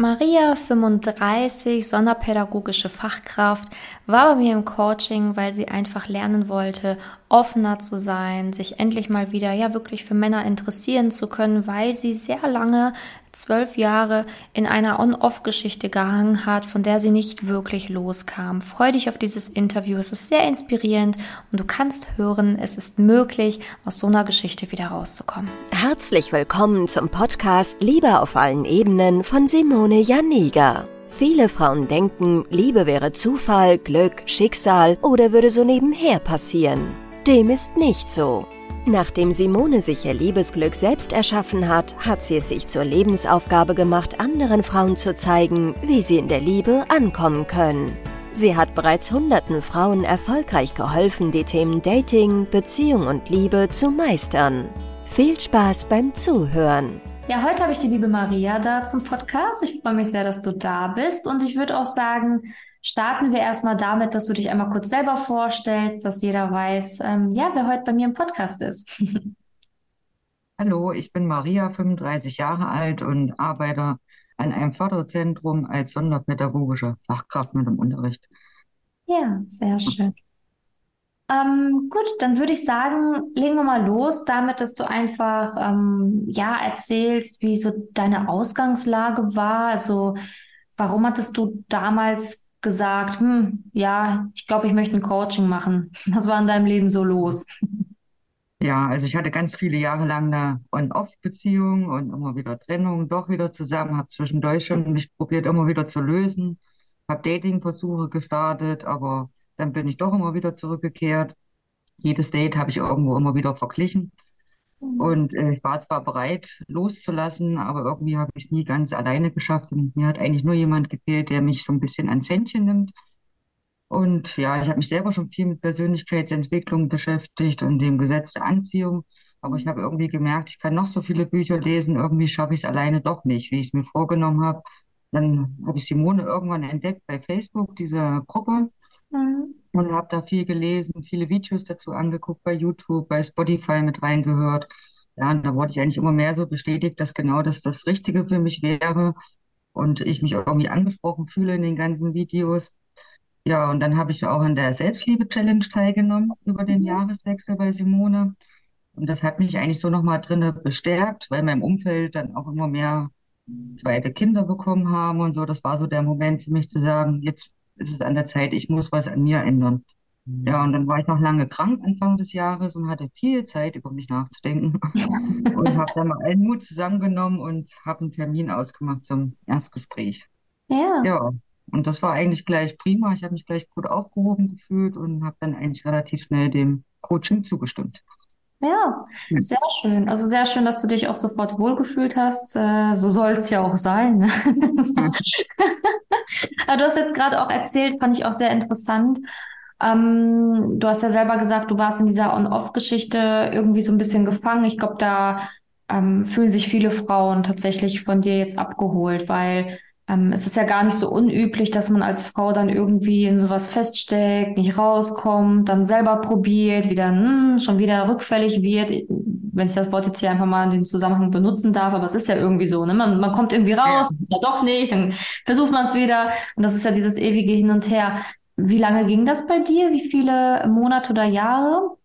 Maria, 35, sonderpädagogische Fachkraft, war bei mir im Coaching, weil sie einfach lernen wollte, offener zu sein, sich endlich mal wieder ja wirklich für Männer interessieren zu können, weil sie sehr lange, zwölf Jahre, in einer On-Off-Geschichte gehangen hat, von der sie nicht wirklich loskam. Freu dich auf dieses Interview, es ist sehr inspirierend und du kannst hören, es ist möglich, aus so einer Geschichte wieder rauszukommen. Herzlich willkommen zum Podcast Liebe auf allen Ebenen von Simone Janiga. Viele Frauen denken, Liebe wäre Zufall, Glück, Schicksal oder würde so nebenher passieren. Dem ist nicht so. Nachdem Simone sich ihr Liebesglück selbst erschaffen hat, hat sie es sich zur Lebensaufgabe gemacht, anderen Frauen zu zeigen, wie sie in der Liebe ankommen können. Sie hat bereits hunderten Frauen erfolgreich geholfen, die Themen Dating, Beziehung und Liebe zu meistern. Viel Spaß beim Zuhören. Ja, heute habe ich die liebe Maria da zum Podcast. Ich freue mich sehr, dass du da bist und ich würde auch sagen, starten wir erstmal damit, dass du dich einmal kurz selber vorstellst, dass jeder weiß, ähm, ja, wer heute bei mir im Podcast ist. Hallo, ich bin Maria, 35 Jahre alt und arbeite an einem Förderzentrum als sonderpädagogische Fachkraft mit dem Unterricht. Ja, sehr schön. Ähm, gut, dann würde ich sagen, legen wir mal los damit, dass du einfach ähm, ja erzählst, wie so deine Ausgangslage war. Also, warum hattest du damals gesagt, hm, ja, ich glaube, ich möchte ein Coaching machen. Was war in deinem Leben so los? Ja, also ich hatte ganz viele Jahre lang eine On-Off-Beziehung und immer wieder Trennung, doch wieder zusammen, habe zwischendurch schon mich probiert, immer wieder zu lösen, habe Dating-Versuche gestartet, aber dann bin ich doch immer wieder zurückgekehrt. Jedes Date habe ich irgendwo immer wieder verglichen. Mhm. Und äh, ich war zwar bereit, loszulassen, aber irgendwie habe ich es nie ganz alleine geschafft. Und mir hat eigentlich nur jemand gefehlt, der mich so ein bisschen ans Händchen nimmt. Und ja, ich habe mich selber schon viel mit Persönlichkeitsentwicklung beschäftigt und dem Gesetz der Anziehung. Aber ich habe irgendwie gemerkt, ich kann noch so viele Bücher lesen, irgendwie schaffe ich es alleine doch nicht, wie ich es mir vorgenommen habe. Dann habe ich Simone irgendwann entdeckt bei Facebook, diese Gruppe. Mhm. Und habe da viel gelesen, viele Videos dazu angeguckt bei YouTube, bei Spotify mit reingehört. Ja, und da wurde ich eigentlich immer mehr so bestätigt, dass genau das das Richtige für mich wäre und ich mich irgendwie angesprochen fühle in den ganzen Videos. Ja, und dann habe ich auch an der Selbstliebe-Challenge teilgenommen über den mhm. Jahreswechsel bei Simone. Und das hat mich eigentlich so nochmal drin bestärkt, weil mein Umfeld dann auch immer mehr zweite Kinder bekommen haben und so. Das war so der Moment für mich zu sagen, jetzt ist es an der Zeit, ich muss was an mir ändern. Ja, und dann war ich noch lange krank Anfang des Jahres und hatte viel Zeit, über mich nachzudenken. und habe dann mal allen Mut zusammengenommen und habe einen Termin ausgemacht zum Erstgespräch. Ja. Ja, und das war eigentlich gleich prima. Ich habe mich gleich gut aufgehoben gefühlt und habe dann eigentlich relativ schnell dem Coaching zugestimmt. Ja, hm. sehr schön. Also sehr schön, dass du dich auch sofort wohlgefühlt hast. Äh, so soll es ja auch sein. Ne? du hast jetzt gerade auch erzählt, fand ich auch sehr interessant. Ähm, du hast ja selber gesagt, du warst in dieser On-Off-Geschichte irgendwie so ein bisschen gefangen. Ich glaube, da ähm, fühlen sich viele Frauen tatsächlich von dir jetzt abgeholt, weil ähm, es ist ja gar nicht so unüblich, dass man als Frau dann irgendwie in sowas feststeckt, nicht rauskommt, dann selber probiert, wieder hm, schon wieder rückfällig wird. Wenn ich das Wort jetzt hier einfach mal in dem Zusammenhang benutzen darf, aber es ist ja irgendwie so, ne? Man, man kommt irgendwie raus, ja. doch nicht, dann versucht man es wieder. Und das ist ja dieses ewige Hin und Her. Wie lange ging das bei dir? Wie viele Monate oder Jahre?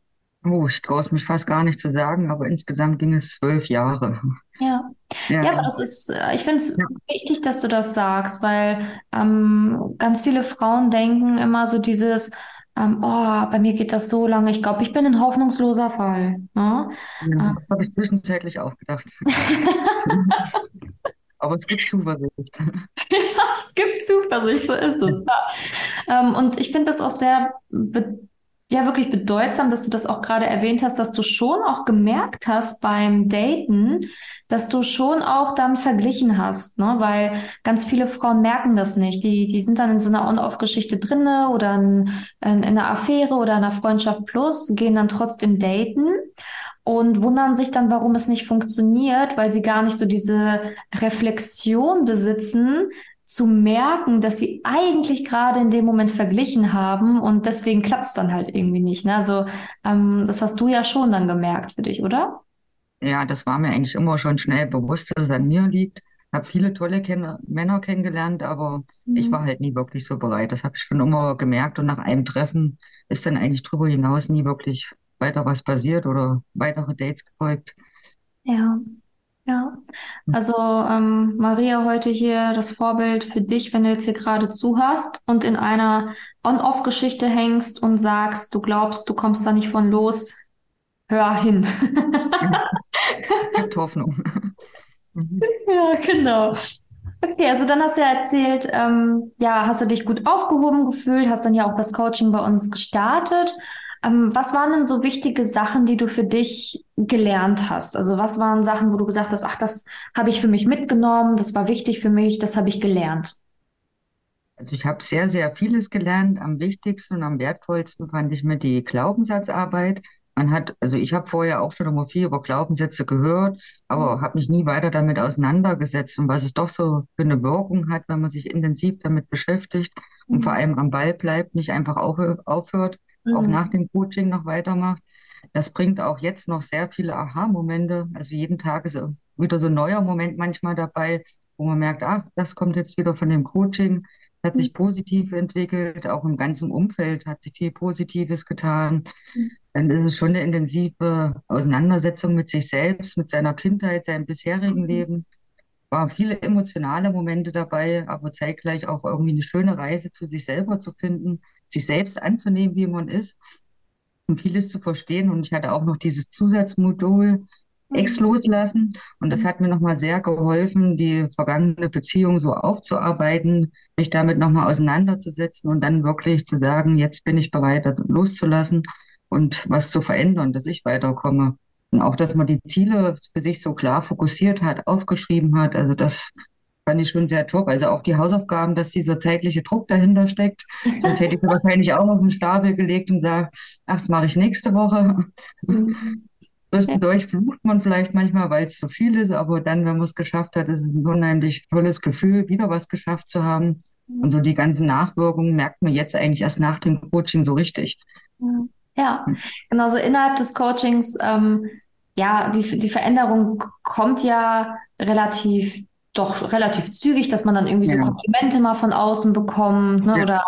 Oh, ich traue es mich fast gar nicht zu sagen, aber insgesamt ging es zwölf Jahre. Ja. Ja, ja aber das ist, äh, ich finde es ja. wichtig, dass du das sagst, weil ähm, ganz viele Frauen denken immer so dieses, ähm, oh, bei mir geht das so lange, ich glaube, ich bin ein hoffnungsloser Fall. Ne? Ja, ähm. das habe ich zwischenzeitlich auch gedacht. aber es gibt Zuversicht. ja, es gibt Zuversicht, so ist es. Ja. Ähm, und ich finde das auch sehr ja wirklich bedeutsam, dass du das auch gerade erwähnt hast, dass du schon auch gemerkt hast beim Daten, dass du schon auch dann verglichen hast, ne? Weil ganz viele Frauen merken das nicht. Die, die sind dann in so einer On-Off-Geschichte drinne oder in, in, in einer Affäre oder einer Freundschaft plus, gehen dann trotzdem daten und wundern sich dann, warum es nicht funktioniert, weil sie gar nicht so diese Reflexion besitzen, zu merken, dass sie eigentlich gerade in dem Moment verglichen haben und deswegen klappt es dann halt irgendwie nicht. Ne? Also ähm, das hast du ja schon dann gemerkt für dich, oder? Ja, das war mir eigentlich immer schon schnell bewusst, dass es an mir liegt. habe viele tolle Ken Männer kennengelernt, aber Mhm. ich war halt nie wirklich so bereit. Das habe ich schon immer gemerkt und nach einem Treffen ist dann eigentlich drüber hinaus nie wirklich weiter was passiert oder weitere Dates gefolgt. Ja, ja. Also ähm, Maria heute hier das Vorbild für dich, wenn du jetzt hier gerade zuhörst und in einer On-Off-Geschichte hängst und sagst, du glaubst, du kommst da nicht von los, hör hin. Es gibt Hoffnung. Ja, genau. Okay, also dann hast du ja erzählt, ähm, ja, hast du dich gut aufgehoben gefühlt, hast dann ja auch das Coaching bei uns gestartet. Ähm, was waren denn so wichtige Sachen, die du für dich gelernt hast? Also was waren Sachen, wo du gesagt hast, ach, das habe ich für mich mitgenommen, das war wichtig für mich, das habe ich gelernt. Also ich habe sehr, sehr vieles gelernt. Am wichtigsten und am wertvollsten fand ich mir die Glaubenssatzarbeit. Man hat, also ich habe vorher auch schon immer viel über Glaubenssätze gehört, aber habe mich nie weiter damit auseinandergesetzt und was es doch so für eine Wirkung hat, wenn man sich intensiv damit beschäftigt und vor Mhm. allem am Ball bleibt, nicht einfach aufhö- aufhört, auch Mhm. nach dem Coaching noch weitermacht. Das bringt auch jetzt noch sehr viele Aha-Momente. Also jeden Tag ist wieder so ein neuer Moment manchmal dabei, wo man merkt, ach, das kommt jetzt wieder von dem Coaching hat sich positiv entwickelt, auch im ganzen Umfeld hat sich viel Positives getan. Dann ist es schon eine intensive Auseinandersetzung mit sich selbst, mit seiner Kindheit, seinem bisherigen Leben. Waren viele emotionale Momente dabei, aber zeitgleich auch irgendwie eine schöne Reise zu sich selber zu finden, sich selbst anzunehmen, wie man ist und vieles zu verstehen. Und ich hatte auch noch dieses Zusatzmodul Ex loslassen. Und das hat mir nochmal sehr geholfen, die vergangene Beziehung so aufzuarbeiten, mich damit nochmal auseinanderzusetzen und dann wirklich zu sagen, jetzt bin ich bereit, das loszulassen und was zu verändern, dass ich weiterkomme. Und auch, dass man die Ziele für sich so klar fokussiert hat, aufgeschrieben hat. Also das fand ich schon sehr top. Also auch die Hausaufgaben, dass dieser zeitliche Druck dahinter steckt. Sonst hätte ich sie wahrscheinlich auch auf den Stapel gelegt und gesagt, ach, das mache ich nächste Woche. Mhm. Das bedeutet, flucht man vielleicht manchmal, weil es zu viel ist, aber dann, wenn man es geschafft hat, ist es ein unheimlich tolles Gefühl, wieder was geschafft zu haben. Und so die ganzen Nachwirkungen merkt man jetzt eigentlich erst nach dem Coaching so richtig. Ja, genau so innerhalb des Coachings, ähm, ja, die, die Veränderung kommt ja relativ, doch relativ zügig, dass man dann irgendwie so Ja. Komplimente mal von außen bekommt, ne? Ja. Oder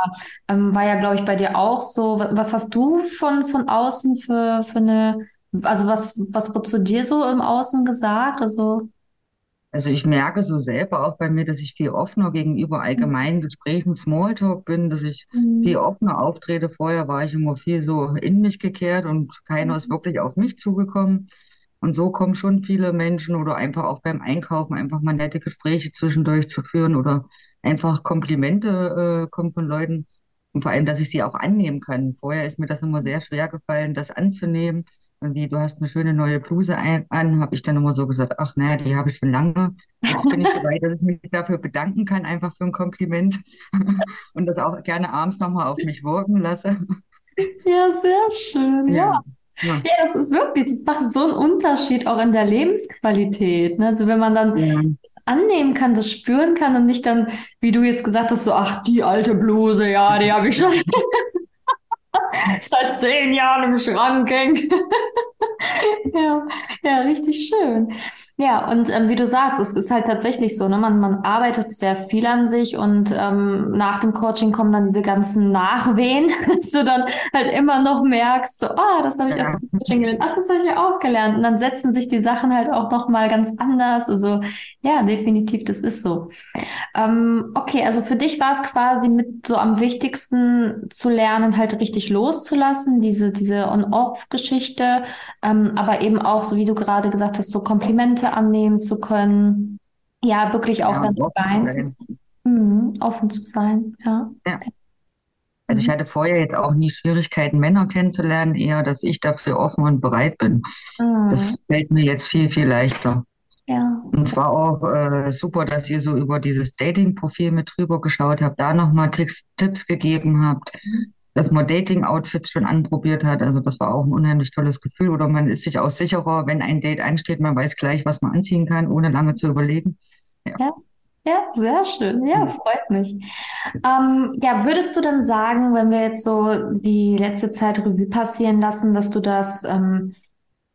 ähm, war ja, glaube ich, bei dir auch so. Was, hast du von, von außen für, für eine, also was, was wurde zu dir so im Außen gesagt? Also, Also ich merke so selber auch bei mir, dass ich viel offener gegenüber allgemeinen Gesprächen, Smalltalk bin, dass ich viel offener auftrete. Vorher war ich immer viel so in mich gekehrt und keiner ist wirklich auf mich zugekommen. Und so kommen schon viele Menschen oder einfach auch beim Einkaufen einfach mal nette Gespräche zwischendurch zu führen oder einfach Komplimente äh, kommen von Leuten. Und vor allem, dass ich sie auch annehmen kann. Vorher ist mir das immer sehr schwer gefallen, das anzunehmen. Und wie, du hast eine schöne neue Bluse ein, an, habe ich dann immer so gesagt, ach naja, die habe ich schon lange. Jetzt bin ich so weit, dass ich mich dafür bedanken kann, einfach für ein Kompliment. Und das auch gerne abends nochmal auf mich wirken lasse. ja, sehr schön, ja. Ja, Ja, das ist wirklich, das macht so einen Unterschied auch in der Lebensqualität. Ne? Also wenn man dann ja, das annehmen kann, das spüren kann und nicht dann, wie du jetzt gesagt hast, so, ach, die alte Bluse, ja, die habe ich schon seit zehn Jahren im Schrank hängen. Ja, ja, richtig schön. Ja, und ähm, wie du sagst, es ist halt tatsächlich so, ne? Man, man arbeitet sehr viel an sich und ähm, nach dem Coaching kommen dann diese ganzen Nachwehen, dass du dann halt immer noch merkst, so, ah, das habe ich Ja. im Coaching gelernt, ach, das habe ich ja auch gelernt. Und dann setzen sich die Sachen halt auch noch mal ganz anders. Also ja, definitiv, das ist so. Ähm, okay, also für dich war es quasi mit so am wichtigsten zu lernen, halt richtig loszulassen, diese, diese On-Off-Geschichte, ähm, aber eben auch, so wie du gerade gesagt hast, so Komplimente annehmen zu können. Ja, wirklich auch ja, dann offen sein zu zu sein. Mhm, offen zu sein, ja. Ja. Also ich hatte vorher jetzt auch nie Schwierigkeiten, Männer kennenzulernen, eher, dass ich dafür offen und bereit bin. Mhm, Das fällt mir jetzt viel, viel leichter. ja, Und zwar auch äh, super, dass ihr so über dieses Dating-Profil mit drüber geschaut habt, da nochmal Tipps, Tipps gegeben habt, dass man Dating-Outfits schon anprobiert hat. Also das war auch ein unheimlich tolles Gefühl. Oder man ist sich auch sicherer, wenn ein Date ansteht, man weiß gleich, was man anziehen kann, ohne lange zu überlegen. ja, sehr schön. Ja, Mhm. freut mich. Ähm, ja, würdest du dann sagen, wenn wir jetzt so die letzte Zeit Revue passieren lassen, dass du das ähm,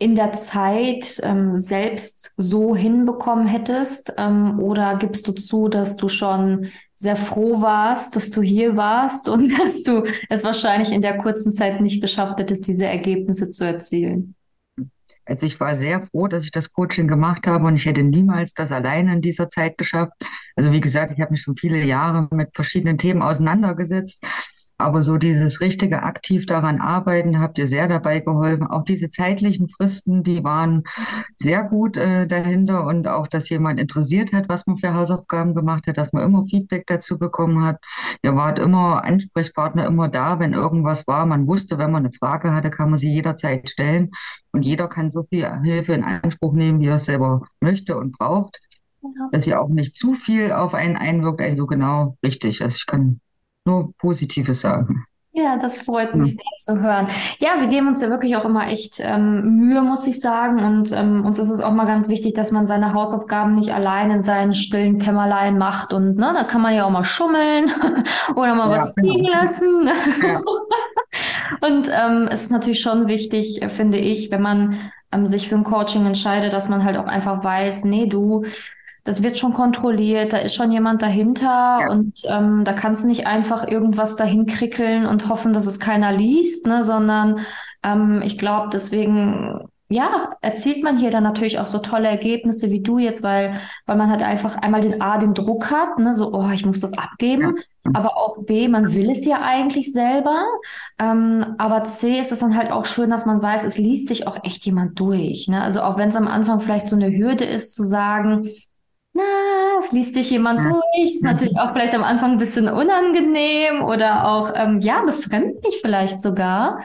in der Zeit ähm, selbst so hinbekommen hättest? Ähm, oder gibst du zu, dass du schon sehr froh warst, dass du hier warst und dass du es wahrscheinlich in der kurzen Zeit nicht geschafft hättest, diese Ergebnisse zu erzielen? Also ich war sehr froh, dass ich das Coaching gemacht habe und ich hätte niemals das alleine in dieser Zeit geschafft. Also wie gesagt, ich habe mich schon viele Jahre mit verschiedenen Themen auseinandergesetzt aber so dieses richtige aktiv daran arbeiten, habt ihr sehr dabei geholfen. Auch diese zeitlichen Fristen, die waren sehr gut äh, dahinter und auch, dass jemand interessiert hat, was man für Hausaufgaben gemacht hat, dass man immer Feedback dazu bekommen hat. Ihr wart immer Ansprechpartner, immer da, wenn irgendwas war. Man wusste, wenn man eine Frage hatte, kann man sie jederzeit stellen und jeder kann so viel Hilfe in Anspruch nehmen, wie er es selber möchte und braucht. Ja. Dass ihr auch nicht zu viel auf einen einwirkt, also genau richtig. Also ich kann nur Positives sagen. Ja, das freut mich ja. sehr zu hören. Ja, wir geben uns ja wirklich auch immer echt ähm, Mühe, muss ich sagen. Und ähm, uns ist es auch mal ganz wichtig, dass man seine Hausaufgaben nicht allein in seinen stillen Kämmerlein macht. Und ne, da kann man ja auch mal schummeln oder mal ja, was genau. liegen lassen. Ja. und ähm, es ist natürlich schon wichtig, finde ich, wenn man ähm, sich für ein Coaching entscheidet, dass man halt auch einfach weiß, nee, du, das wird schon kontrolliert, da ist schon jemand dahinter ja. und ähm, da kannst du nicht einfach irgendwas dahin krickeln und hoffen, dass es keiner liest, ne, sondern ähm, ich glaube, deswegen ja, erzielt man hier dann natürlich auch so tolle Ergebnisse wie du jetzt, weil, weil man halt einfach einmal den A, den Druck hat, ne, so, oh, ich muss das abgeben, ja. aber auch B, man will es ja eigentlich selber, ähm, aber C ist es dann halt auch schön, dass man weiß, es liest sich auch echt jemand durch, ne, also auch wenn es am Anfang vielleicht so eine Hürde ist, zu sagen, na, es liest sich jemand durch. Ist natürlich auch vielleicht am Anfang ein bisschen unangenehm oder auch, ähm, ja, befremdlich vielleicht sogar.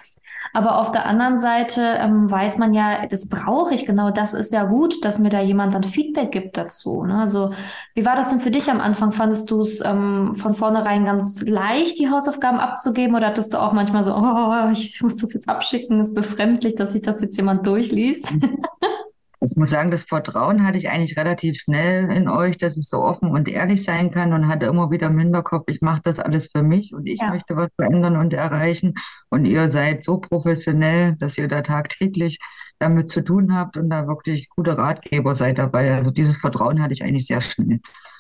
Aber auf der anderen Seite ähm, weiß man ja, das brauche ich genau, das ist ja gut, dass mir da jemand dann Feedback gibt dazu. Ne? Also, wie war das denn für dich am Anfang? Fandest du es ähm, von vornherein ganz leicht, die Hausaufgaben abzugeben oder hattest du auch manchmal so, oh, ich muss das jetzt abschicken, ist befremdlich, dass sich das jetzt jemand durchliest? Ich muss sagen, das Vertrauen hatte ich eigentlich relativ schnell in euch, dass ich so offen und ehrlich sein kann und hatte immer wieder im Hinterkopf, ich mache das alles für mich und ich ja. möchte was verändern und erreichen. Und ihr seid so professionell, dass ihr da tagtäglich damit zu tun habt und da wirklich gute Ratgeber seid dabei. Also dieses Vertrauen hatte ich eigentlich sehr schnell.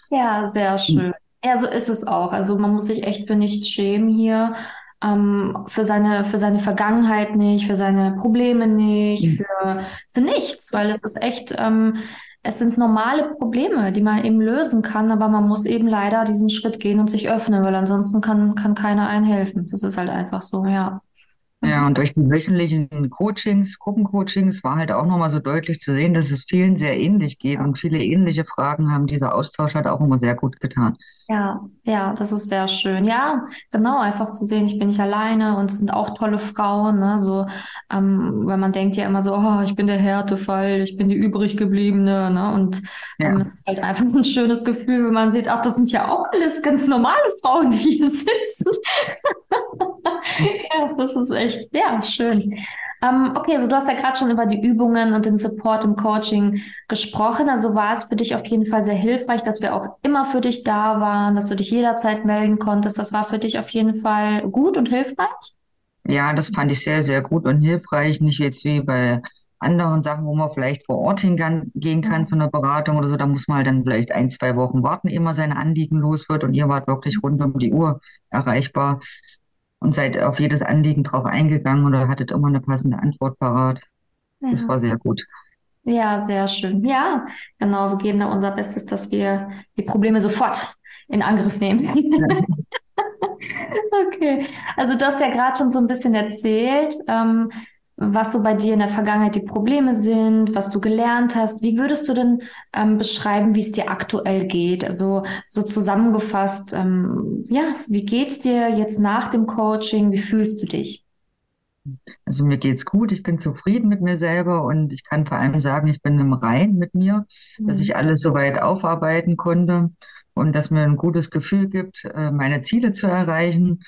Ja, sehr schön. Ja, so ist es auch. Also man muss sich echt für nichts schämen hier ähm, für, seine, für seine Vergangenheit nicht, für seine Probleme nicht, mhm. für, für nichts, weil es ist echt, ähm, es sind normale Probleme, die man eben lösen kann, aber man muss eben leider diesen Schritt gehen und sich öffnen, weil ansonsten kann, kann keiner einen helfen. Das ist halt einfach so, ja. Ja, und durch die wöchentlichen Coachings, Gruppencoachings war halt auch nochmal so deutlich zu sehen, dass es vielen sehr ähnlich geht und viele ähnliche Fragen haben. Dieser Austausch hat auch immer sehr gut getan. Ja, ja, das ist sehr schön. Ja, genau, einfach zu sehen, ich bin nicht alleine und es sind auch tolle Frauen, ne? So, ähm, weil man denkt ja immer so, oh, ich bin der Härtefall, ich bin die übrig gebliebene, ne? Und ja. ähm, es ist halt einfach ein schönes Gefühl, wenn man sieht, ach, das sind ja auch alles ganz normale Frauen, die hier sitzen. ja, das ist echt, ja, schön. Ähm, okay, also du hast ja gerade schon über die Übungen und den Support im Coaching gesprochen. Also war es für dich auf jeden Fall sehr hilfreich, dass wir auch immer für dich da waren, dass du dich jederzeit melden konntest. Das war für dich auf jeden Fall gut und hilfreich? Ja, das fand ich sehr, sehr gut und hilfreich. Nicht jetzt wie bei anderen Sachen, wo man vielleicht vor Ort hingehen kann für eine Beratung oder so. Da muss man halt dann vielleicht ein, zwei Wochen warten, ehe man seine Anliegen los wird. Und ihr wart wirklich rund um die Uhr erreichbar und seid auf jedes Anliegen drauf eingegangen oder hattet immer eine passende Antwort parat. Ja. Das war sehr gut. Ja, sehr schön. Ja, genau. Wir geben da unser Bestes, dass wir die Probleme sofort in Angriff nehmen. okay. Also du hast ja gerade schon so ein bisschen erzählt, ähm, was so bei dir in der Vergangenheit die Probleme sind, was du gelernt hast. Wie würdest du denn ähm, beschreiben, wie es dir aktuell geht? Also so zusammengefasst, ähm, ja, wie geht's dir jetzt nach dem Coaching? Wie fühlst du dich? Also mir geht's gut, ich bin zufrieden mit mir selber und ich kann vor allem sagen, ich bin im Rein mit mir, mhm. dass ich alles soweit aufarbeiten konnte und dass mir ein gutes Gefühl gibt, äh, meine Ziele zu erreichen.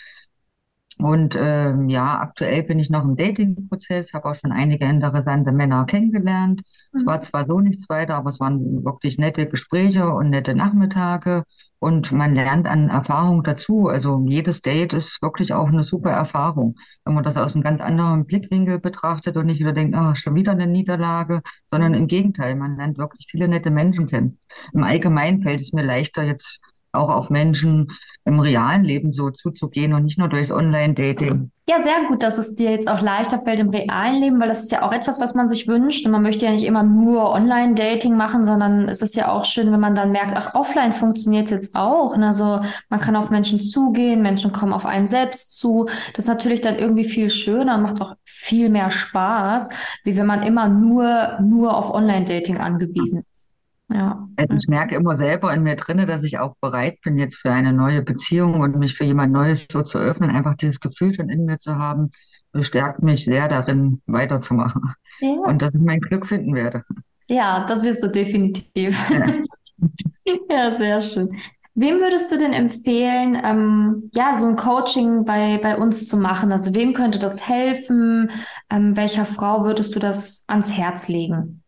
Und ähm, ja, aktuell bin ich noch im Dating-Prozess, habe auch schon einige interessante Männer kennengelernt. Es war zwar so nichts weiter, aber es waren wirklich nette Gespräche und nette Nachmittage. Und man lernt an Erfahrung dazu. Also jedes Date ist wirklich auch eine super Erfahrung, wenn man das aus einem ganz anderen Blickwinkel betrachtet und nicht wieder denkt, ah, schon wieder eine Niederlage, sondern im Gegenteil, man lernt wirklich viele nette Menschen kennen. Im Allgemeinen fällt es mir leichter, jetzt auch auf Menschen im realen Leben so zuzugehen und nicht nur durchs Online-Dating. Ja, sehr gut, dass es dir jetzt auch leichter fällt im realen Leben, weil das ist ja auch etwas, was man sich wünscht. Und man möchte ja nicht immer nur Online-Dating machen, sondern es ist ja auch schön, wenn man dann merkt, ach, offline funktioniert es jetzt auch. Ne? Also man kann auf Menschen zugehen, Menschen kommen auf einen selbst zu. Das ist natürlich dann irgendwie viel schöner und macht auch viel mehr Spaß, wie wenn man immer nur, nur auf Online-Dating angewiesen ist. Ja. Also ich merke immer selber in mir drinne, dass ich auch bereit bin, jetzt für eine neue Beziehung und mich für jemand Neues so zu öffnen. Einfach dieses Gefühl schon in mir zu haben, bestärkt mich sehr darin, weiterzumachen. Ja. Und dass ich mein Glück finden werde. Ja, das wirst du definitiv. Ja, ja sehr schön. Wem würdest du denn empfehlen, ähm, ja, so ein Coaching bei, bei uns zu machen? Also wem könnte das helfen? Ähm, welcher Frau würdest du das ans Herz legen?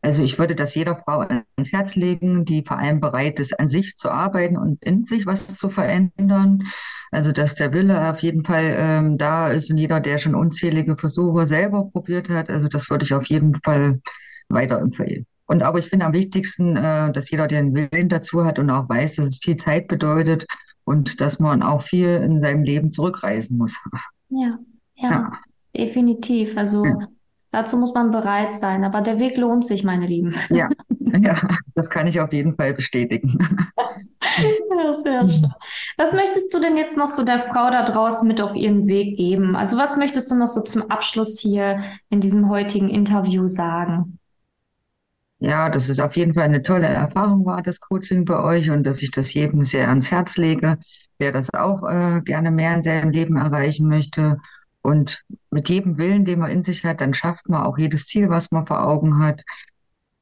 Also ich würde das jeder Frau ans Herz legen, die vor allem bereit ist, an sich zu arbeiten und in sich was zu verändern. Also dass der Wille auf jeden Fall ähm, da ist und jeder, der schon unzählige Versuche selber probiert hat, also das würde ich auf jeden Fall weiterempfehlen. Und aber ich finde am wichtigsten, äh, dass jeder den Willen dazu hat und auch weiß, dass es viel Zeit bedeutet und dass man auch viel in seinem Leben zurückreisen muss. Ja, ja, ja. definitiv. Also ja. Dazu muss man bereit sein, aber der Weg lohnt sich, meine Lieben. Ja, ja das kann ich auf jeden Fall bestätigen. Schön. Was möchtest du denn jetzt noch so der Frau da draußen mit auf ihren Weg geben? Also was möchtest du noch so zum Abschluss hier in diesem heutigen Interview sagen? Ja, dass es auf jeden Fall eine tolle Erfahrung war, das Coaching bei euch und dass ich das jedem sehr ans Herz lege, der das auch äh, gerne mehr in seinem Leben erreichen möchte und mit jedem Willen, den man in sich hat, dann schafft man auch jedes Ziel, was man vor Augen hat.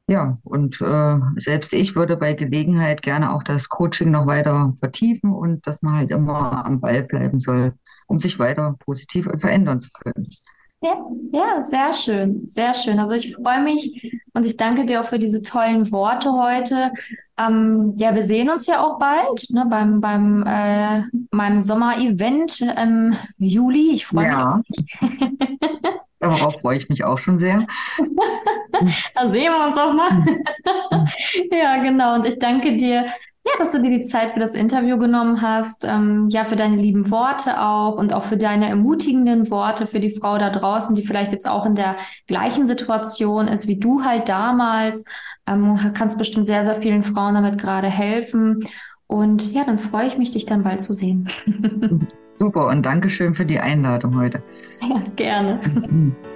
Ja, und äh, selbst ich würde bei Gelegenheit gerne auch das Coaching noch weiter vertiefen und dass man halt immer am Ball bleiben soll, um sich weiter positiv verändern zu können. Ja, ja, sehr schön, sehr schön. Also ich freue mich und ich danke dir auch für diese tollen Worte heute. Ähm, ja, wir sehen uns ja auch bald ne, beim, beim äh, meinem Sommer-Event im Juli. Ich freue ja. mich. Darauf freue ich mich auch schon sehr. da sehen wir uns auch mal. ja, genau. Und ich danke dir, ja, dass du dir die Zeit für das Interview genommen hast. Ähm, ja, für deine lieben Worte auch und auch für deine ermutigenden Worte für die Frau da draußen, die vielleicht jetzt auch in der gleichen Situation ist wie du halt damals ähm, kannst bestimmt sehr, sehr vielen Frauen damit gerade helfen. Und ja, dann freue ich mich, dich dann bald zu sehen. Super und Dankeschön für die Einladung heute. Ja, gerne.